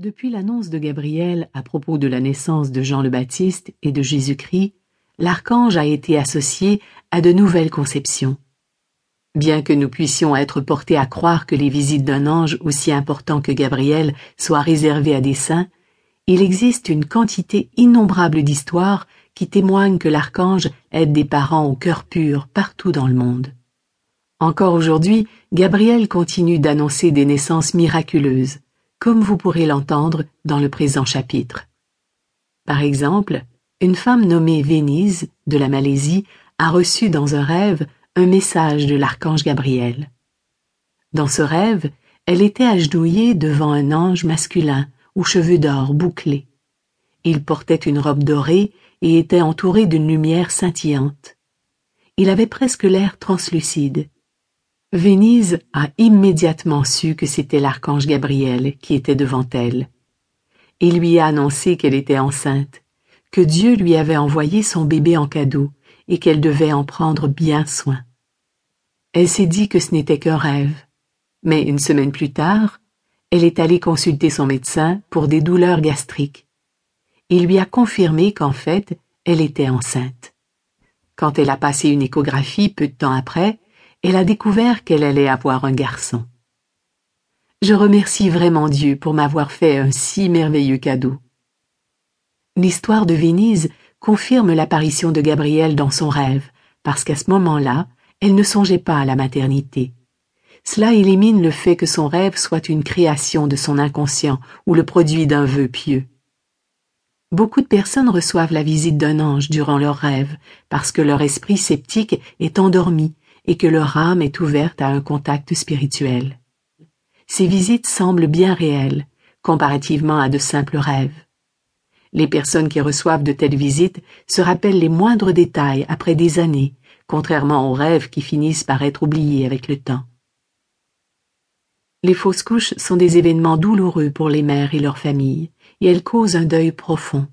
Depuis l'annonce de Gabriel à propos de la naissance de Jean le Baptiste et de Jésus-Christ, l'archange a été associé à de nouvelles conceptions. Bien que nous puissions être portés à croire que les visites d'un ange aussi important que Gabriel soient réservées à des saints, il existe une quantité innombrable d'histoires qui témoignent que l'archange aide des parents au cœur pur partout dans le monde. Encore aujourd'hui, Gabriel continue d'annoncer des naissances miraculeuses, comme vous pourrez l'entendre dans le présent chapitre. Par exemple, une femme nommée Vénise, de la Malaisie, a reçu dans un rêve un message de l'archange Gabriel. Dans ce rêve, elle était agenouillée devant un ange masculin aux cheveux d'or bouclés. Il portait une robe dorée et était entouré d'une lumière scintillante. Il avait presque l'air translucide. Vénise a immédiatement su que c'était l'archange Gabriel qui était devant elle. Il lui a annoncé qu'elle était enceinte, que Dieu lui avait envoyé son bébé en cadeau et qu'elle devait en prendre bien soin. Elle s'est dit que ce n'était qu'un rêve, mais une semaine plus tard, elle est allée consulter son médecin pour des douleurs gastriques. Il lui a confirmé qu'en fait, elle était enceinte. Quand elle a passé une échographie peu de temps après, elle a découvert qu'elle allait avoir un garçon. Je remercie vraiment Dieu pour m'avoir fait un si merveilleux cadeau. L'histoire de Venise confirme l'apparition de Gabriel dans son rêve, parce qu'à ce moment-là, elle ne songeait pas à la maternité. Cela élimine le fait que son rêve soit une création de son inconscient ou le produit d'un vœu pieux. Beaucoup de personnes reçoivent la visite d'un ange durant leur rêve parce que leur esprit sceptique est endormi et que leur âme est ouverte à un contact spirituel. Ces visites semblent bien réelles, comparativement à de simples rêves. Les personnes qui reçoivent de telles visites se rappellent les moindres détails après des années, contrairement aux rêves qui finissent par être oubliés avec le temps. Les fausses couches sont des événements douloureux pour les mères et leurs familles, et elles causent un deuil profond.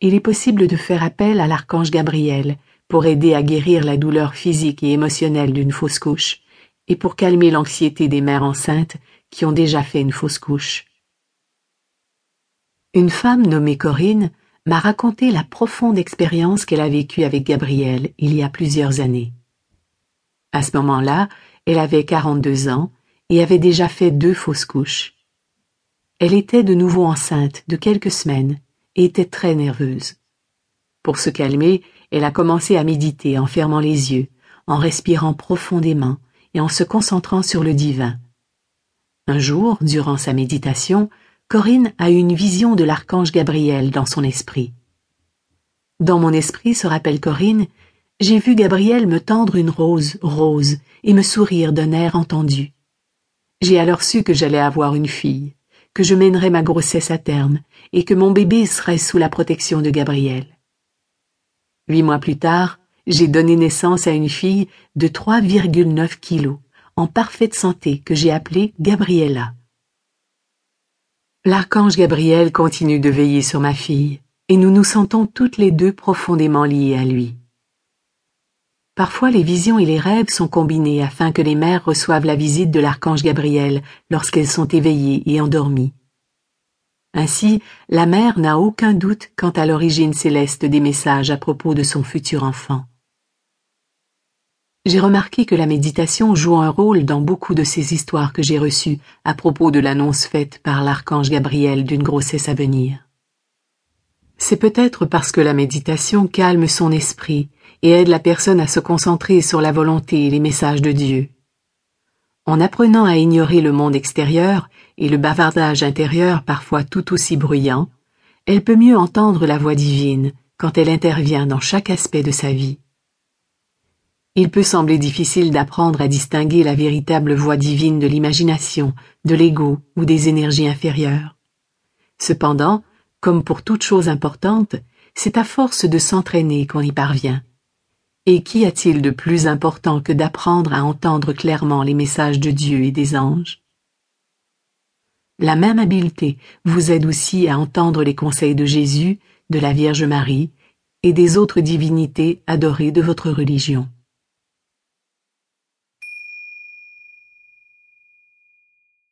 Il est possible de faire appel à l'archange Gabriel, pour aider à guérir la douleur physique et émotionnelle d'une fausse couche, et pour calmer l'anxiété des mères enceintes qui ont déjà fait une fausse couche. Une femme nommée Corinne m'a raconté la profonde expérience qu'elle a vécue avec Gabriel il y a plusieurs années. À ce moment-là, elle avait 42 ans et avait déjà fait deux fausses couches. Elle était de nouveau enceinte de quelques semaines et était très nerveuse. Pour se calmer, elle a commencé à méditer en fermant les yeux, en respirant profondément et en se concentrant sur le divin. Un jour, durant sa méditation, Corinne a eu une vision de l'archange Gabriel dans son esprit. Dans mon esprit, se rappelle Corinne, j'ai vu Gabriel me tendre une rose rose et me sourire d'un air entendu. J'ai alors su que j'allais avoir une fille, que je mènerais ma grossesse à terme et que mon bébé serait sous la protection de Gabriel. Huit mois plus tard, j'ai donné naissance à une fille de 3,9 kilos, en parfaite santé, que j'ai appelée Gabriella. L'archange Gabriel continue de veiller sur ma fille, et nous nous sentons toutes les deux profondément liées à lui. Parfois les visions et les rêves sont combinés afin que les mères reçoivent la visite de l'archange Gabriel lorsqu'elles sont éveillées et endormies. Ainsi, la mère n'a aucun doute quant à l'origine céleste des messages à propos de son futur enfant. J'ai remarqué que la méditation joue un rôle dans beaucoup de ces histoires que j'ai reçues à propos de l'annonce faite par l'archange Gabriel d'une grossesse à venir. C'est peut-être parce que la méditation calme son esprit et aide la personne à se concentrer sur la volonté et les messages de Dieu. En apprenant à ignorer le monde extérieur et le bavardage intérieur parfois tout aussi bruyant, elle peut mieux entendre la voix divine quand elle intervient dans chaque aspect de sa vie. Il peut sembler difficile d'apprendre à distinguer la véritable voix divine de l'imagination, de l'ego ou des énergies inférieures. Cependant, comme pour toute chose importante, c'est à force de s'entraîner qu'on y parvient. Et qu'y a-t-il de plus important que d'apprendre à entendre clairement les messages de Dieu et des anges? La même habileté vous aide aussi à entendre les conseils de Jésus, de la Vierge Marie et des autres divinités adorées de votre religion.